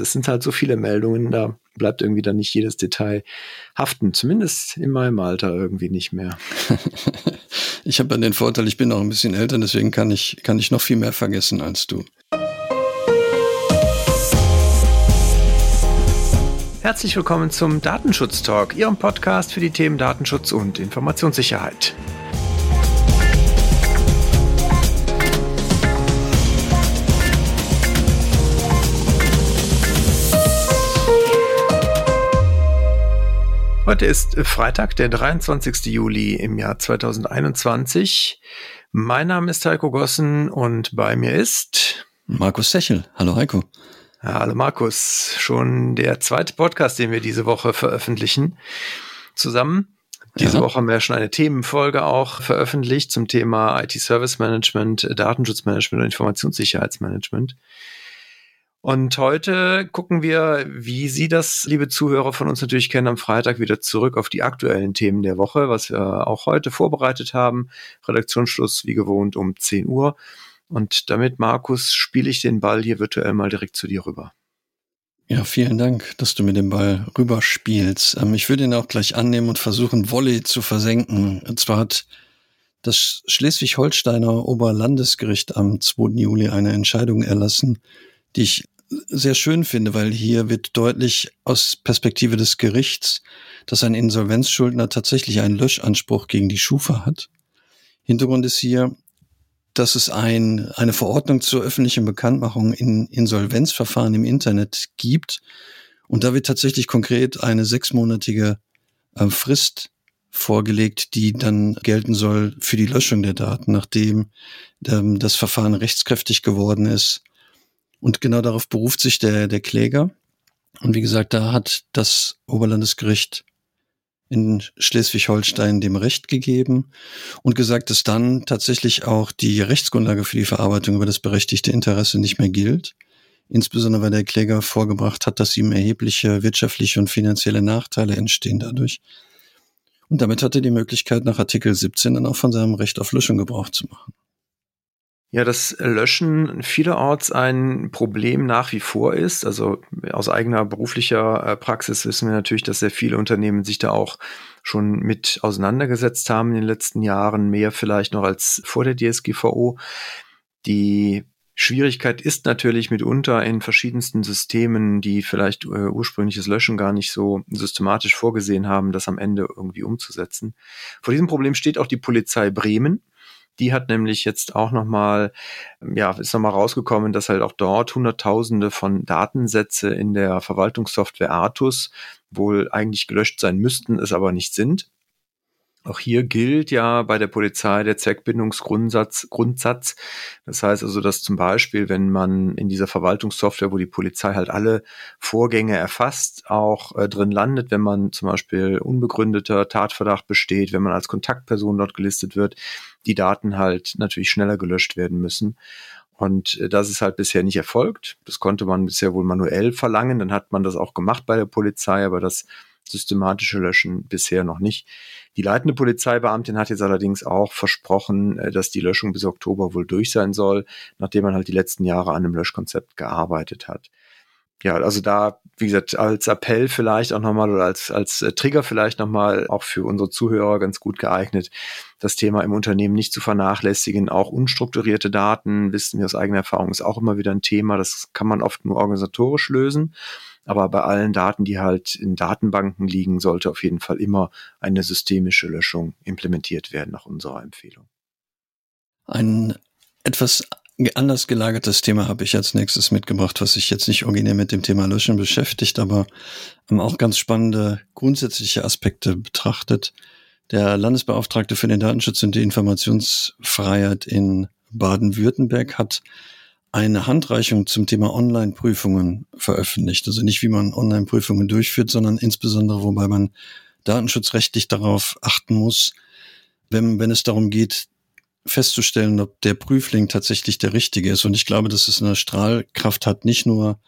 Das sind halt so viele Meldungen, da bleibt irgendwie dann nicht jedes Detail haften. Zumindest in meinem Alter irgendwie nicht mehr. ich habe ja den Vorteil, ich bin auch ein bisschen älter, deswegen kann ich, kann ich noch viel mehr vergessen als du. Herzlich willkommen zum Datenschutz Talk, Ihrem Podcast für die Themen Datenschutz und Informationssicherheit. Heute ist Freitag, der 23. Juli im Jahr 2021. Mein Name ist Heiko Gossen und bei mir ist Markus Sechel. Hallo Heiko. Hallo Markus. Schon der zweite Podcast, den wir diese Woche veröffentlichen. Zusammen. Diese ja. Woche haben wir schon eine Themenfolge auch veröffentlicht zum Thema IT Service Management, Datenschutzmanagement und Informationssicherheitsmanagement. Und heute gucken wir, wie Sie das, liebe Zuhörer von uns natürlich kennen, am Freitag wieder zurück auf die aktuellen Themen der Woche, was wir auch heute vorbereitet haben. Redaktionsschluss wie gewohnt um 10 Uhr. Und damit, Markus, spiele ich den Ball hier virtuell mal direkt zu dir rüber. Ja, vielen Dank, dass du mir den Ball rüberspielst. Ähm, ich würde ihn auch gleich annehmen und versuchen, Volley zu versenken. Und zwar hat das Schleswig-Holsteiner Oberlandesgericht am 2. Juli eine Entscheidung erlassen, die ich sehr schön finde, weil hier wird deutlich aus Perspektive des Gerichts, dass ein Insolvenzschuldner tatsächlich einen Löschanspruch gegen die Schufa hat. Hintergrund ist hier, dass es ein, eine Verordnung zur öffentlichen Bekanntmachung in Insolvenzverfahren im Internet gibt. Und da wird tatsächlich konkret eine sechsmonatige äh, Frist vorgelegt, die dann gelten soll für die Löschung der Daten, nachdem ähm, das Verfahren rechtskräftig geworden ist und genau darauf beruft sich der, der Kläger. Und wie gesagt, da hat das Oberlandesgericht in Schleswig-Holstein dem Recht gegeben und gesagt, dass dann tatsächlich auch die Rechtsgrundlage für die Verarbeitung über das berechtigte Interesse nicht mehr gilt. Insbesondere weil der Kläger vorgebracht hat, dass ihm erhebliche wirtschaftliche und finanzielle Nachteile entstehen dadurch. Und damit hat er die Möglichkeit, nach Artikel 17 dann auch von seinem Recht auf Löschung Gebrauch zu machen. Ja, das Löschen vielerorts ein Problem nach wie vor ist. Also aus eigener beruflicher äh, Praxis wissen wir natürlich, dass sehr viele Unternehmen sich da auch schon mit auseinandergesetzt haben in den letzten Jahren, mehr vielleicht noch als vor der DSGVO. Die Schwierigkeit ist natürlich mitunter in verschiedensten Systemen, die vielleicht äh, ursprüngliches Löschen gar nicht so systematisch vorgesehen haben, das am Ende irgendwie umzusetzen. Vor diesem Problem steht auch die Polizei Bremen. Die hat nämlich jetzt auch nochmal, ja, ist nochmal rausgekommen, dass halt auch dort Hunderttausende von Datensätze in der Verwaltungssoftware Artus wohl eigentlich gelöscht sein müssten, es aber nicht sind. Auch hier gilt ja bei der Polizei der Zweckbindungsgrundsatz. Grundsatz. Das heißt also, dass zum Beispiel, wenn man in dieser Verwaltungssoftware, wo die Polizei halt alle Vorgänge erfasst, auch äh, drin landet, wenn man zum Beispiel unbegründeter Tatverdacht besteht, wenn man als Kontaktperson dort gelistet wird, die Daten halt natürlich schneller gelöscht werden müssen. Und äh, das ist halt bisher nicht erfolgt. Das konnte man bisher wohl manuell verlangen. Dann hat man das auch gemacht bei der Polizei, aber das systematische Löschen bisher noch nicht. Die leitende Polizeibeamtin hat jetzt allerdings auch versprochen, äh, dass die Löschung bis Oktober wohl durch sein soll, nachdem man halt die letzten Jahre an einem Löschkonzept gearbeitet hat. Ja, also da, wie gesagt, als Appell vielleicht auch nochmal oder als, als äh, Trigger vielleicht nochmal auch für unsere Zuhörer ganz gut geeignet, das Thema im Unternehmen nicht zu vernachlässigen. Auch unstrukturierte Daten, wissen wir aus eigener Erfahrung, ist auch immer wieder ein Thema. Das kann man oft nur organisatorisch lösen. Aber bei allen Daten, die halt in Datenbanken liegen, sollte auf jeden Fall immer eine systemische Löschung implementiert werden, nach unserer Empfehlung. Ein etwas anders gelagertes Thema habe ich als nächstes mitgebracht, was sich jetzt nicht originär mit dem Thema Löschen beschäftigt, aber auch ganz spannende grundsätzliche Aspekte betrachtet. Der Landesbeauftragte für den Datenschutz und die Informationsfreiheit in Baden-Württemberg hat eine Handreichung zum Thema Online-Prüfungen veröffentlicht. Also nicht, wie man Online-Prüfungen durchführt, sondern insbesondere, wobei man datenschutzrechtlich darauf achten muss, wenn, wenn es darum geht, festzustellen, ob der Prüfling tatsächlich der richtige ist. Und ich glaube, dass es eine Strahlkraft hat, nicht nur,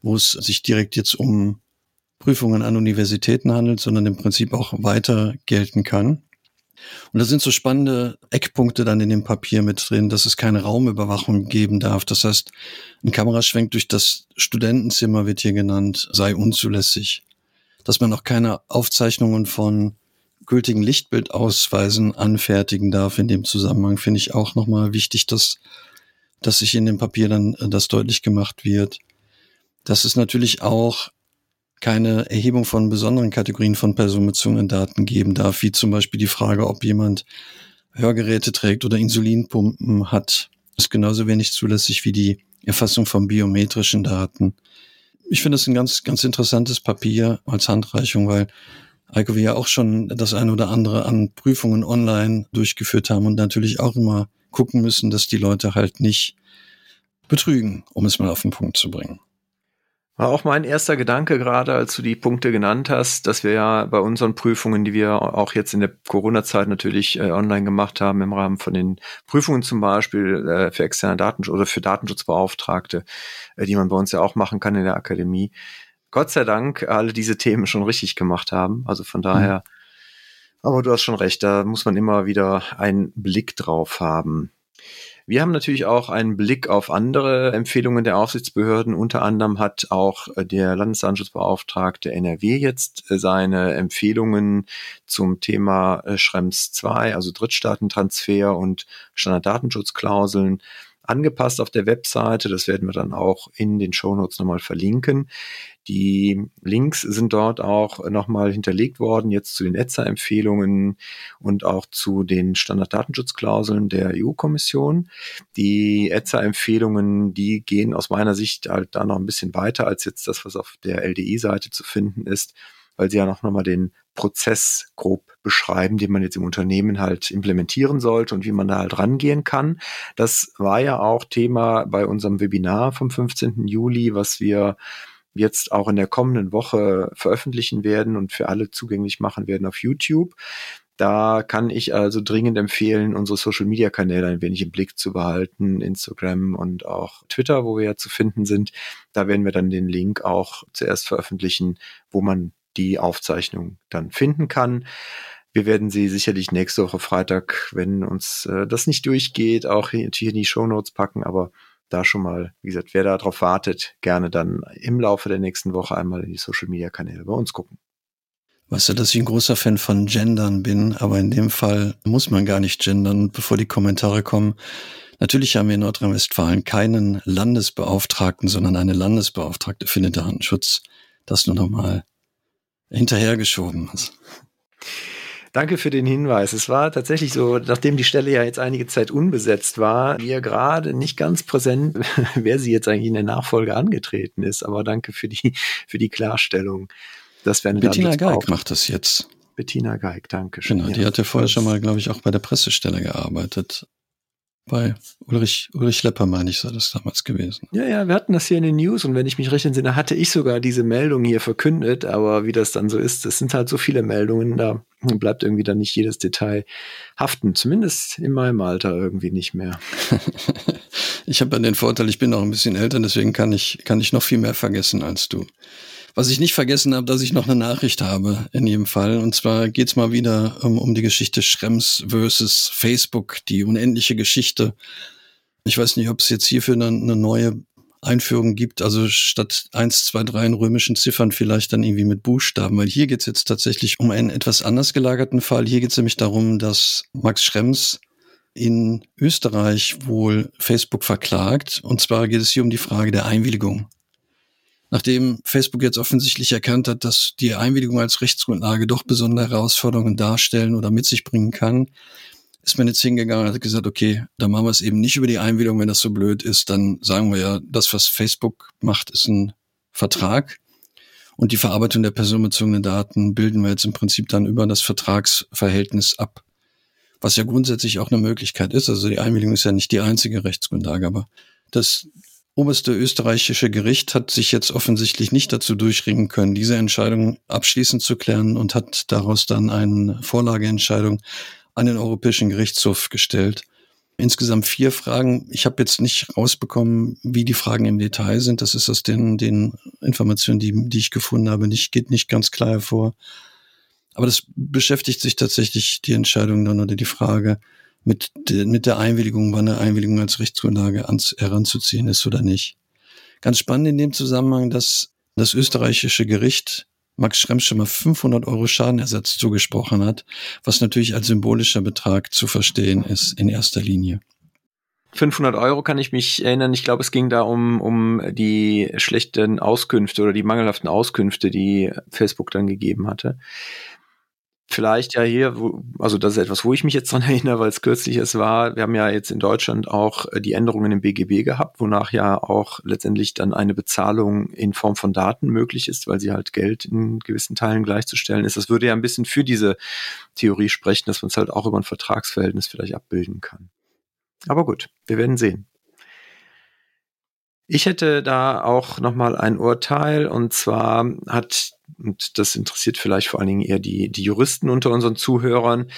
wo es sich direkt jetzt um Prüfungen an Universitäten handelt, sondern im Prinzip auch weiter gelten kann. Und da sind so spannende Eckpunkte dann in dem Papier mit drin, dass es keine Raumüberwachung geben darf. Das heißt, ein Kameraschwenk durch das Studentenzimmer wird hier genannt, sei unzulässig. Dass man auch keine Aufzeichnungen von gültigen Lichtbildausweisen anfertigen darf in dem Zusammenhang, finde ich auch nochmal wichtig, dass, dass sich in dem Papier dann äh, das deutlich gemacht wird. Dass es natürlich auch keine Erhebung von besonderen Kategorien von personenbezogenen Daten geben darf, wie zum Beispiel die Frage, ob jemand Hörgeräte trägt oder Insulinpumpen hat, ist genauso wenig zulässig wie die Erfassung von biometrischen Daten. Ich finde es ein ganz, ganz interessantes Papier als Handreichung, weil Heiko wir ja auch schon das eine oder andere an Prüfungen online durchgeführt haben und natürlich auch immer gucken müssen, dass die Leute halt nicht betrügen, um es mal auf den Punkt zu bringen. War auch mein erster Gedanke gerade, als du die Punkte genannt hast, dass wir ja bei unseren Prüfungen, die wir auch jetzt in der Corona-Zeit natürlich äh, online gemacht haben, im Rahmen von den Prüfungen zum Beispiel äh, für externe Datenschutz oder für Datenschutzbeauftragte, äh, die man bei uns ja auch machen kann in der Akademie, Gott sei Dank alle diese Themen schon richtig gemacht haben. Also von daher, mhm. aber du hast schon recht, da muss man immer wieder einen Blick drauf haben. Wir haben natürlich auch einen Blick auf andere Empfehlungen der Aufsichtsbehörden. Unter anderem hat auch der Landesdatenschutzbeauftragte NRW jetzt äh, seine Empfehlungen zum Thema äh, Schrems 2, also Drittstaatentransfer und Standarddatenschutzklauseln angepasst auf der Webseite. Das werden wir dann auch in den Shownotes nochmal verlinken. Die Links sind dort auch nochmal hinterlegt worden, jetzt zu den ETSA-Empfehlungen und auch zu den Standarddatenschutzklauseln der EU-Kommission. Die ETSA-Empfehlungen, die gehen aus meiner Sicht halt da noch ein bisschen weiter als jetzt das, was auf der LDI-Seite zu finden ist, weil sie ja noch nochmal den Prozess grob beschreiben, den man jetzt im Unternehmen halt implementieren sollte und wie man da halt rangehen kann. Das war ja auch Thema bei unserem Webinar vom 15. Juli, was wir jetzt auch in der kommenden Woche veröffentlichen werden und für alle zugänglich machen werden auf YouTube. Da kann ich also dringend empfehlen, unsere Social Media Kanäle ein wenig im Blick zu behalten, Instagram und auch Twitter, wo wir ja zu finden sind. Da werden wir dann den Link auch zuerst veröffentlichen, wo man die Aufzeichnung dann finden kann. Wir werden sie sicherlich nächste Woche Freitag, wenn uns äh, das nicht durchgeht, auch hier, in die Show Notes packen, aber da schon mal, wie gesagt, wer darauf wartet, gerne dann im Laufe der nächsten Woche einmal in die Social Media Kanäle bei uns gucken. Weißt du, dass ich ein großer Fan von Gendern bin, aber in dem Fall muss man gar nicht gendern, bevor die Kommentare kommen. Natürlich haben wir in Nordrhein-Westfalen keinen Landesbeauftragten, sondern eine Landesbeauftragte für den Datenschutz. Das nur nochmal hinterhergeschoben. Danke für den Hinweis. Es war tatsächlich so, nachdem die Stelle ja jetzt einige Zeit unbesetzt war, mir gerade nicht ganz präsent, wer sie jetzt eigentlich in der Nachfolge angetreten ist. Aber danke für die, für die Klarstellung. Das wäre Bettina Geig macht das jetzt. Bettina Geig, danke schön. Genau, die hatte vorher schon mal, glaube ich, auch bei der Pressestelle gearbeitet bei Ulrich, Ulrich Lepper, meine ich, sei das damals gewesen. Ja, ja, wir hatten das hier in den News und wenn ich mich recht entsinne, hatte ich sogar diese Meldung hier verkündet, aber wie das dann so ist, es sind halt so viele Meldungen, da bleibt irgendwie dann nicht jedes Detail haften, zumindest in meinem Alter irgendwie nicht mehr. ich habe ja den Vorteil, ich bin noch ein bisschen älter, deswegen kann ich, kann ich noch viel mehr vergessen als du. Was ich nicht vergessen habe, dass ich noch eine Nachricht habe in jedem Fall. Und zwar geht's mal wieder um, um die Geschichte Schrems versus Facebook, die unendliche Geschichte. Ich weiß nicht, ob es jetzt hierfür eine, eine neue Einführung gibt, also statt eins, zwei, drei in römischen Ziffern vielleicht dann irgendwie mit Buchstaben, weil hier geht's jetzt tatsächlich um einen etwas anders gelagerten Fall. Hier geht's nämlich darum, dass Max Schrems in Österreich wohl Facebook verklagt. Und zwar geht es hier um die Frage der Einwilligung nachdem Facebook jetzt offensichtlich erkannt hat, dass die Einwilligung als Rechtsgrundlage doch besondere Herausforderungen darstellen oder mit sich bringen kann, ist man jetzt hingegangen und hat gesagt, okay, dann machen wir es eben nicht über die Einwilligung, wenn das so blöd ist, dann sagen wir ja, das, was Facebook macht, ist ein Vertrag. Und die Verarbeitung der personenbezogenen Daten bilden wir jetzt im Prinzip dann über das Vertragsverhältnis ab. Was ja grundsätzlich auch eine Möglichkeit ist. Also die Einwilligung ist ja nicht die einzige Rechtsgrundlage, aber das oberste österreichische Gericht hat sich jetzt offensichtlich nicht dazu durchringen können, diese Entscheidung abschließend zu klären und hat daraus dann eine Vorlageentscheidung an den Europäischen Gerichtshof gestellt. Insgesamt vier Fragen. Ich habe jetzt nicht rausbekommen, wie die Fragen im Detail sind. Das ist aus den, den Informationen, die, die ich gefunden habe, nicht, geht nicht ganz klar hervor. Aber das beschäftigt sich tatsächlich die Entscheidung dann oder die Frage mit, de, mit der Einwilligung, wann eine Einwilligung als Rechtsgrundlage ans, heranzuziehen ist oder nicht. Ganz spannend in dem Zusammenhang, dass das österreichische Gericht Max Schrems schon mal 500 Euro Schadenersatz zugesprochen hat, was natürlich als symbolischer Betrag zu verstehen ist in erster Linie. 500 Euro kann ich mich erinnern. Ich glaube, es ging da um, um die schlechten Auskünfte oder die mangelhaften Auskünfte, die Facebook dann gegeben hatte. Vielleicht ja hier, wo, also das ist etwas, wo ich mich jetzt dran erinnere, weil es kürzlich es war. Wir haben ja jetzt in Deutschland auch äh, die Änderungen im BGB gehabt, wonach ja auch letztendlich dann eine Bezahlung in Form von Daten möglich ist, weil sie halt Geld in gewissen Teilen gleichzustellen ist. Das würde ja ein bisschen für diese Theorie sprechen, dass man es halt auch über ein Vertragsverhältnis vielleicht abbilden kann. Aber gut, wir werden sehen. Ich hätte da auch nochmal ein Urteil und zwar hat, und das interessiert vielleicht vor allen Dingen eher die, die Juristen unter unseren Zuhörern,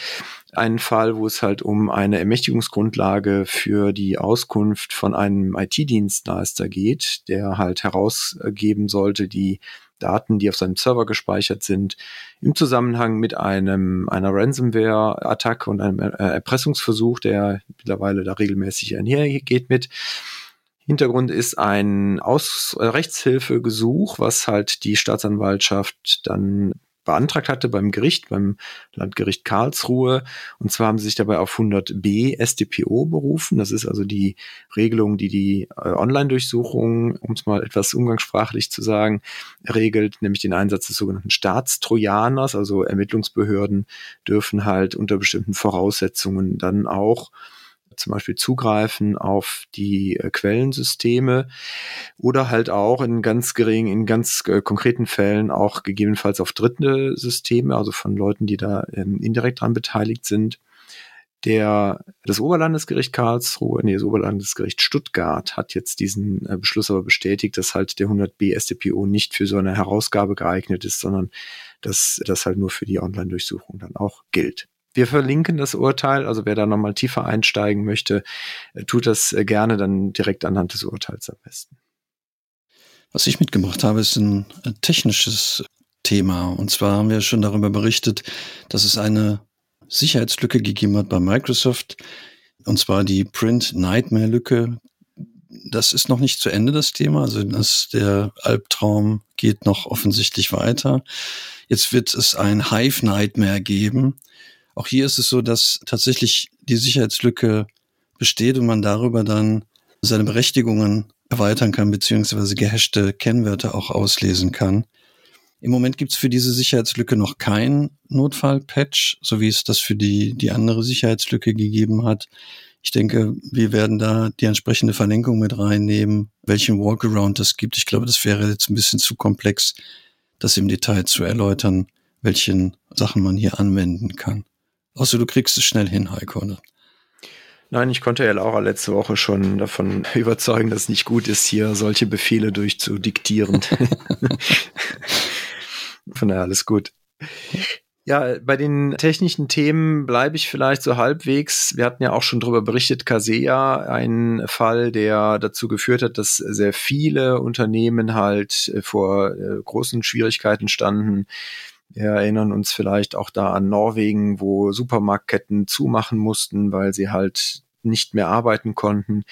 einen Fall, wo es halt um eine Ermächtigungsgrundlage für die Auskunft von einem IT-Dienstleister geht, der halt herausgeben sollte, die Daten, die auf seinem Server gespeichert sind, im Zusammenhang mit einem, einer Ransomware-Attacke und einem Erpressungsversuch, der mittlerweile da regelmäßig einhergeht mit. Hintergrund ist ein Aus äh, Rechtshilfegesuch, was halt die Staatsanwaltschaft dann beantragt hatte beim Gericht, beim Landgericht Karlsruhe. Und zwar haben sie sich dabei auf 100b StPO berufen. Das ist also die Regelung, die die äh, Online-Durchsuchung, um es mal etwas umgangssprachlich zu sagen, regelt, nämlich den Einsatz des sogenannten Staatstrojaners. Also Ermittlungsbehörden dürfen halt unter bestimmten Voraussetzungen dann auch zum Beispiel zugreifen auf die äh, Quellensysteme oder halt auch in ganz geringen, in ganz äh, konkreten Fällen auch gegebenenfalls auf dritte Systeme, also von Leuten, die da ähm, indirekt dran beteiligt sind. Der, das Oberlandesgericht Karlsruhe, nee, das Oberlandesgericht Stuttgart hat jetzt diesen äh, Beschluss aber bestätigt, dass halt der 100b StPO nicht für so eine Herausgabe geeignet ist, sondern dass das halt nur für die Online-Durchsuchung dann auch gilt. Wir verlinken das Urteil, also wer da nochmal tiefer einsteigen möchte, äh, tut das äh, gerne dann direkt anhand des Urteils am besten. Was ich mitgebracht habe, ist ein äh, technisches Thema. Und zwar haben wir schon darüber berichtet, dass es eine Sicherheitslücke gegeben hat bei Microsoft. Und zwar die Print Nightmare Lücke. Das ist noch nicht zu Ende, das Thema. Also das, der Albtraum geht noch offensichtlich weiter. Jetzt wird es ein Hive Nightmare geben. Auch hier ist es so, dass tatsächlich die Sicherheitslücke besteht und man darüber dann seine Berechtigungen erweitern kann, beziehungsweise gehashte Kennwörter auch auslesen kann. Im Moment gibt es für diese Sicherheitslücke noch kein Notfall-Patch, so wie es das für die, die andere Sicherheitslücke gegeben hat. Ich denke, wir werden da die entsprechende Verlinkung mit reinnehmen, welchen Walkaround es gibt. Ich glaube, das wäre jetzt ein bisschen zu komplex, das im Detail zu erläutern, welchen Sachen man hier anwenden kann. Außer du kriegst es schnell hin, Heiko. Ne? Nein, ich konnte ja Laura letzte Woche schon davon überzeugen, dass es nicht gut ist, hier solche Befehle durchzudiktieren. Von daher alles gut. Ja, bei den technischen Themen bleibe ich vielleicht so halbwegs. Wir hatten ja auch schon darüber berichtet, Casea, ein Fall, der dazu geführt hat, dass sehr viele Unternehmen halt äh, vor äh, großen Schwierigkeiten standen, wir erinnern uns vielleicht auch da an Norwegen, wo Supermarktketten zumachen mussten, weil sie halt nicht mehr arbeiten konnten.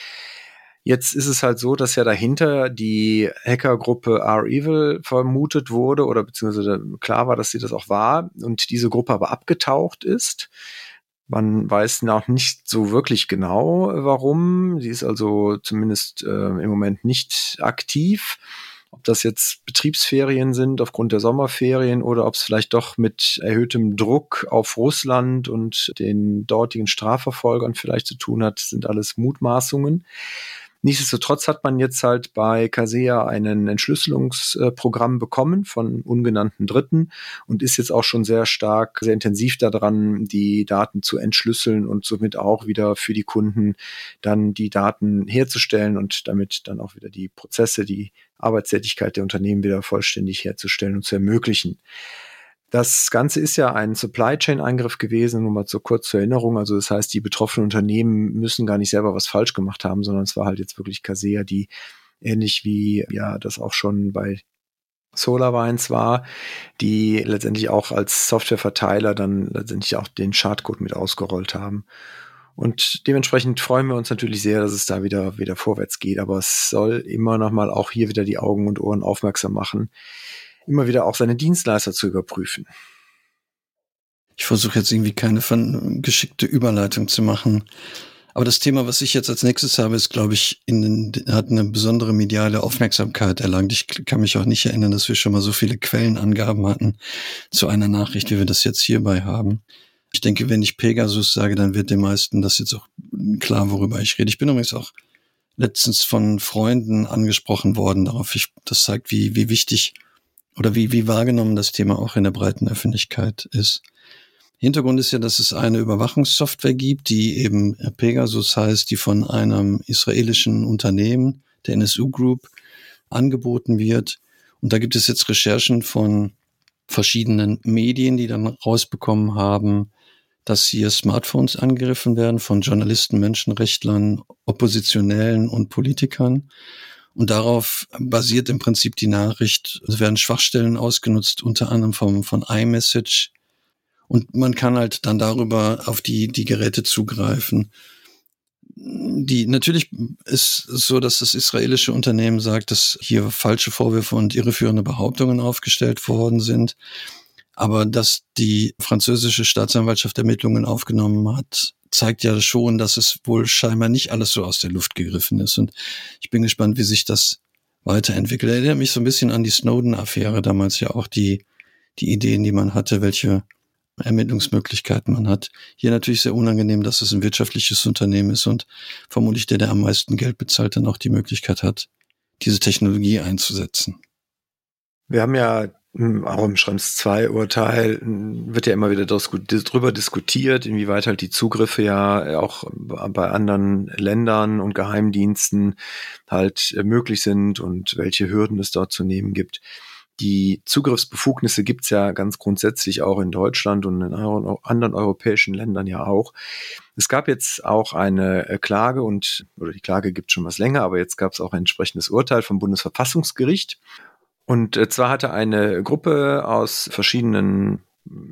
Jetzt ist es halt so, dass ja dahinter die Hackergruppe R-Evil vermutet wurde oder beziehungsweise klar war, dass sie das auch war und diese Gruppe aber abgetaucht ist. Man weiß noch nicht so wirklich genau, warum. Sie ist also zumindest äh, im Moment nicht aktiv. Ob das jetzt Betriebsferien sind aufgrund der Sommerferien oder ob es vielleicht doch mit erhöhtem Druck auf Russland und den dortigen Strafverfolgern vielleicht zu tun hat, sind alles Mutmaßungen. Nichtsdestotrotz hat man jetzt halt bei Casea einen Entschlüsselungsprogramm bekommen von ungenannten Dritten und ist jetzt auch schon sehr stark, sehr intensiv daran, die Daten zu entschlüsseln und somit auch wieder für die Kunden dann die Daten herzustellen und damit dann auch wieder die Prozesse, die Arbeitstätigkeit der Unternehmen wieder vollständig herzustellen und zu ermöglichen. Das Ganze ist ja ein Supply Chain Eingriff gewesen, nur mal so kurz zur Erinnerung. Also das heißt, die betroffenen Unternehmen müssen gar nicht selber was falsch gemacht haben, sondern es war halt jetzt wirklich Casea, die ähnlich wie ja das auch schon bei SolarWinds war, die letztendlich auch als Softwareverteiler dann letztendlich auch den Schadcode mit ausgerollt haben. Und dementsprechend freuen wir uns natürlich sehr, dass es da wieder, wieder vorwärts geht. Aber es soll immer noch mal auch hier wieder die Augen und Ohren aufmerksam machen, immer wieder auch seine Dienstleister zu überprüfen. Ich versuche jetzt irgendwie keine geschickte Überleitung zu machen. Aber das Thema, was ich jetzt als nächstes habe, ist, glaube ich, in, hat eine besondere mediale Aufmerksamkeit erlangt. Ich kann mich auch nicht erinnern, dass wir schon mal so viele Quellenangaben hatten zu einer Nachricht, wie wir das jetzt hierbei haben. Ich denke, wenn ich Pegasus sage, dann wird den meisten das jetzt auch klar, worüber ich rede. Ich bin übrigens auch letztens von Freunden angesprochen worden darauf. Ich, das zeigt, wie, wie wichtig oder wie, wie wahrgenommen das Thema auch in der breiten Öffentlichkeit ist. Hintergrund ist ja, dass es eine Überwachungssoftware gibt, die eben Pegasus heißt, die von einem israelischen Unternehmen, der NSU Group, angeboten wird. Und da gibt es jetzt Recherchen von verschiedenen Medien, die dann rausbekommen haben, dass hier Smartphones angegriffen werden von Journalisten, Menschenrechtlern, Oppositionellen und Politikern. Und darauf basiert im Prinzip die Nachricht. Es werden Schwachstellen ausgenutzt, unter anderem vom, von iMessage. Und man kann halt dann darüber auf die, die Geräte zugreifen. Die, natürlich ist es so, dass das israelische Unternehmen sagt, dass hier falsche Vorwürfe und irreführende Behauptungen aufgestellt worden sind. Aber dass die französische Staatsanwaltschaft Ermittlungen aufgenommen hat, zeigt ja schon, dass es wohl scheinbar nicht alles so aus der Luft gegriffen ist. Und ich bin gespannt, wie sich das weiterentwickelt. Erinnert mich so ein bisschen an die Snowden-Affäre, damals ja auch die, die Ideen, die man hatte, welche Ermittlungsmöglichkeiten man hat. Hier natürlich sehr unangenehm, dass es ein wirtschaftliches Unternehmen ist und vermutlich der, der am meisten Geld bezahlt, dann auch die Möglichkeit hat, diese Technologie einzusetzen. Wir haben ja auch im Schrems 2 Urteil hm, wird ja immer wieder darüber diskutiert, inwieweit halt die Zugriffe ja auch bei anderen Ländern und Geheimdiensten halt äh, möglich sind und welche Hürden es dort zu nehmen gibt. Die Zugriffsbefugnisse gibt's ja ganz grundsätzlich auch in Deutschland und in anderen europäischen Ländern ja auch. Es gab jetzt auch eine äh, Klage und, oder die Klage gibt schon was länger, aber jetzt gab es auch ein entsprechendes Urteil vom Bundesverfassungsgericht. Und äh, zwar hatte eine Gruppe aus verschiedenen,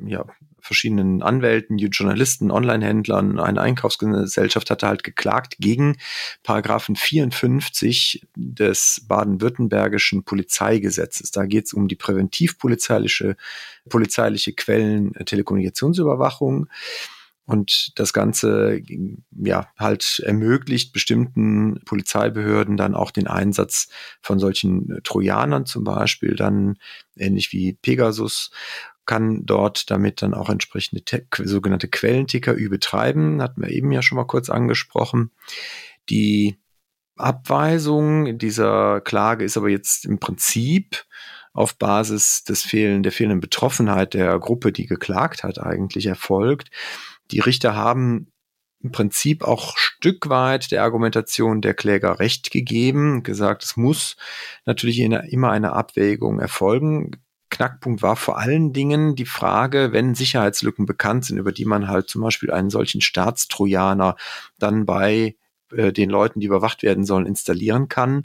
ja, verschiedenen Anwälten, Journalisten, Onlinehändlern, eine Einkaufsgesellschaft hatte halt geklagt gegen Paragraphen 54 des baden-württembergischen Polizeigesetzes. Da geht es um die präventivpolizeiliche polizeiliche Quellen Telekommunikationsüberwachung. Und das Ganze ja halt ermöglicht bestimmten Polizeibehörden dann auch den Einsatz von solchen Trojanern zum Beispiel, dann ähnlich wie Pegasus kann dort damit dann auch entsprechende sogenannte Quellenticker betreiben. Hatten wir eben ja schon mal kurz angesprochen. Die Abweisung dieser Klage ist aber jetzt im Prinzip auf Basis des fehlen, der fehlenden Betroffenheit der Gruppe, die geklagt hat, eigentlich erfolgt. Die Richter haben im Prinzip auch Stück weit der Argumentation der Kläger recht gegeben, gesagt, es muss natürlich immer eine Abwägung erfolgen. Knackpunkt war vor allen Dingen die Frage, wenn Sicherheitslücken bekannt sind, über die man halt zum Beispiel einen solchen Staatstrojaner dann bei äh, den Leuten, die überwacht werden sollen, installieren kann,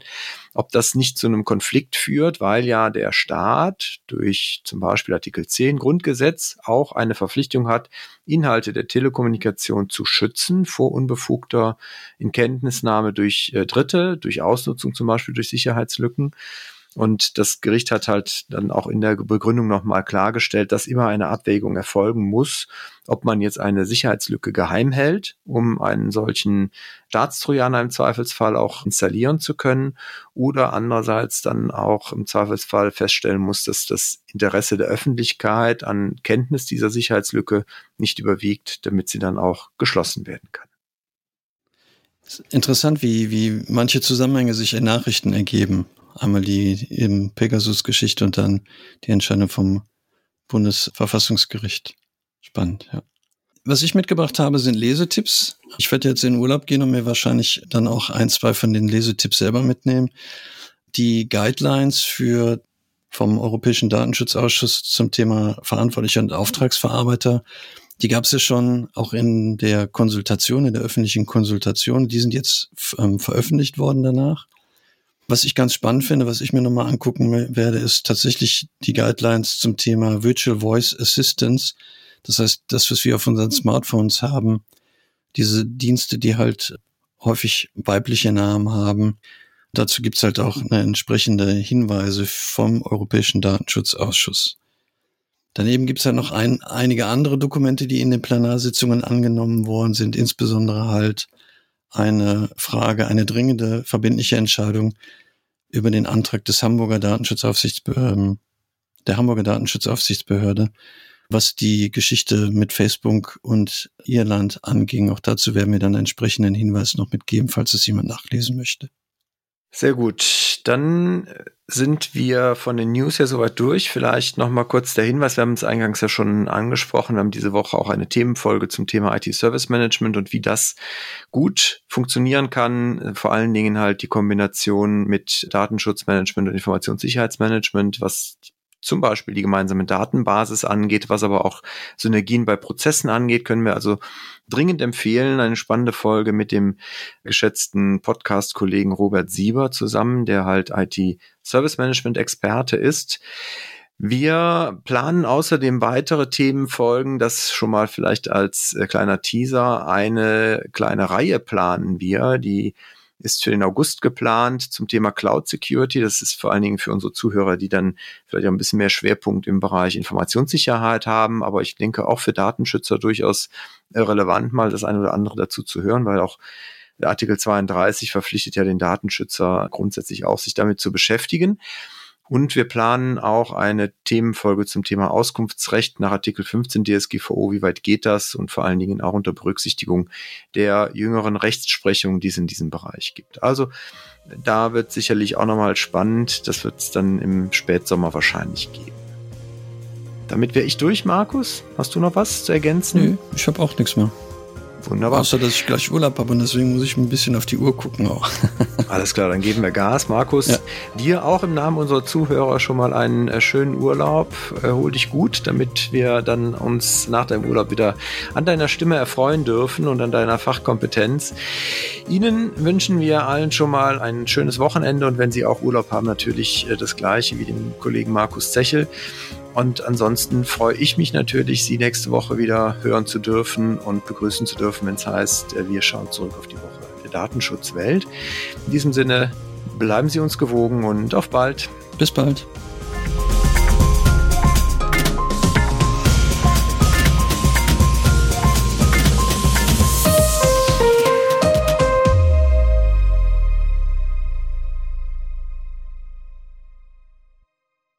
ob das nicht zu einem Konflikt führt, weil ja der Staat durch zum Beispiel Artikel 10 Grundgesetz auch eine Verpflichtung hat, Inhalte der Telekommunikation zu schützen vor unbefugter Inkenntnisnahme durch äh, Dritte, durch Ausnutzung zum Beispiel durch Sicherheitslücken. Und das Gericht hat halt dann auch in der Begründung nochmal klargestellt, dass immer eine Abwägung erfolgen muss, ob man jetzt eine Sicherheitslücke geheim hält, um einen solchen Staatstrojaner im Zweifelsfall auch installieren zu können, oder andererseits dann auch im Zweifelsfall feststellen muss, dass das Interesse der Öffentlichkeit an Kenntnis dieser Sicherheitslücke nicht überwiegt, damit sie dann auch geschlossen werden kann. Interessant, wie, wie manche Zusammenhänge sich in Nachrichten ergeben. Einmal die eben Pegasus-Geschichte und dann die Entscheidung vom Bundesverfassungsgericht. Spannend, ja. Was ich mitgebracht habe, sind Lesetipps. Ich werde jetzt in Urlaub gehen und mir wahrscheinlich dann auch ein, zwei von den Lesetipps selber mitnehmen. Die Guidelines für vom Europäischen Datenschutzausschuss zum Thema verantwortlicher und Auftragsverarbeiter, die gab es ja schon auch in der Konsultation, in der öffentlichen Konsultation. Die sind jetzt ähm, veröffentlicht worden danach. Was ich ganz spannend finde, was ich mir nochmal angucken werde, ist tatsächlich die Guidelines zum Thema Virtual Voice Assistance. Das heißt, das, was wir auf unseren Smartphones haben, diese Dienste, die halt häufig weibliche Namen haben. Dazu gibt's halt auch eine entsprechende Hinweise vom Europäischen Datenschutzausschuss. Daneben gibt's halt noch ein, einige andere Dokumente, die in den Plenarsitzungen angenommen worden sind, insbesondere halt eine Frage, eine dringende verbindliche Entscheidung über den Antrag des Hamburger Datenschutzaufsichtsbehörden, der Hamburger Datenschutzaufsichtsbehörde, was die Geschichte mit Facebook und Irland anging. Auch dazu werden wir dann einen entsprechenden Hinweis noch mitgeben, falls es jemand nachlesen möchte. Sehr gut. Dann sind wir von den News ja soweit durch. Vielleicht noch mal kurz der Hinweis. Wir haben es eingangs ja schon angesprochen. Wir haben diese Woche auch eine Themenfolge zum Thema IT Service Management und wie das gut funktionieren kann. Vor allen Dingen halt die Kombination mit Datenschutzmanagement und Informationssicherheitsmanagement, was zum Beispiel die gemeinsame Datenbasis angeht, was aber auch Synergien bei Prozessen angeht, können wir also dringend empfehlen. Eine spannende Folge mit dem geschätzten Podcast-Kollegen Robert Sieber zusammen, der halt IT-Service-Management-Experte ist. Wir planen außerdem weitere Themenfolgen, das schon mal vielleicht als äh, kleiner Teaser. Eine kleine Reihe planen wir, die ist für den August geplant zum Thema Cloud Security. Das ist vor allen Dingen für unsere Zuhörer, die dann vielleicht auch ein bisschen mehr Schwerpunkt im Bereich Informationssicherheit haben, aber ich denke auch für Datenschützer durchaus relevant, mal das eine oder andere dazu zu hören, weil auch der Artikel 32 verpflichtet ja den Datenschützer grundsätzlich auch, sich damit zu beschäftigen. Und wir planen auch eine Themenfolge zum Thema Auskunftsrecht nach Artikel 15 DSGVO. Wie weit geht das? Und vor allen Dingen auch unter Berücksichtigung der jüngeren Rechtsprechung, die es in diesem Bereich gibt. Also da wird sicherlich auch nochmal spannend. Das wird es dann im Spätsommer wahrscheinlich geben. Damit wäre ich durch, Markus. Hast du noch was zu ergänzen? Nö, ich habe auch nichts mehr. Wunderbar. Außer, dass ich gleich Urlaub habe und deswegen muss ich ein bisschen auf die Uhr gucken auch. Alles klar, dann geben wir Gas. Markus, ja. dir auch im Namen unserer Zuhörer schon mal einen äh, schönen Urlaub. Erhol dich gut, damit wir dann uns nach deinem Urlaub wieder an deiner Stimme erfreuen dürfen und an deiner Fachkompetenz. Ihnen wünschen wir allen schon mal ein schönes Wochenende und wenn Sie auch Urlaub haben, natürlich äh, das gleiche wie dem Kollegen Markus Zechel. Und ansonsten freue ich mich natürlich, Sie nächste Woche wieder hören zu dürfen und begrüßen zu dürfen, wenn es heißt, äh, wir schauen zurück auf die Woche der Datenschutzwelt. In diesem Sinne, bleiben Sie uns gewogen und auf bald. Bis bald.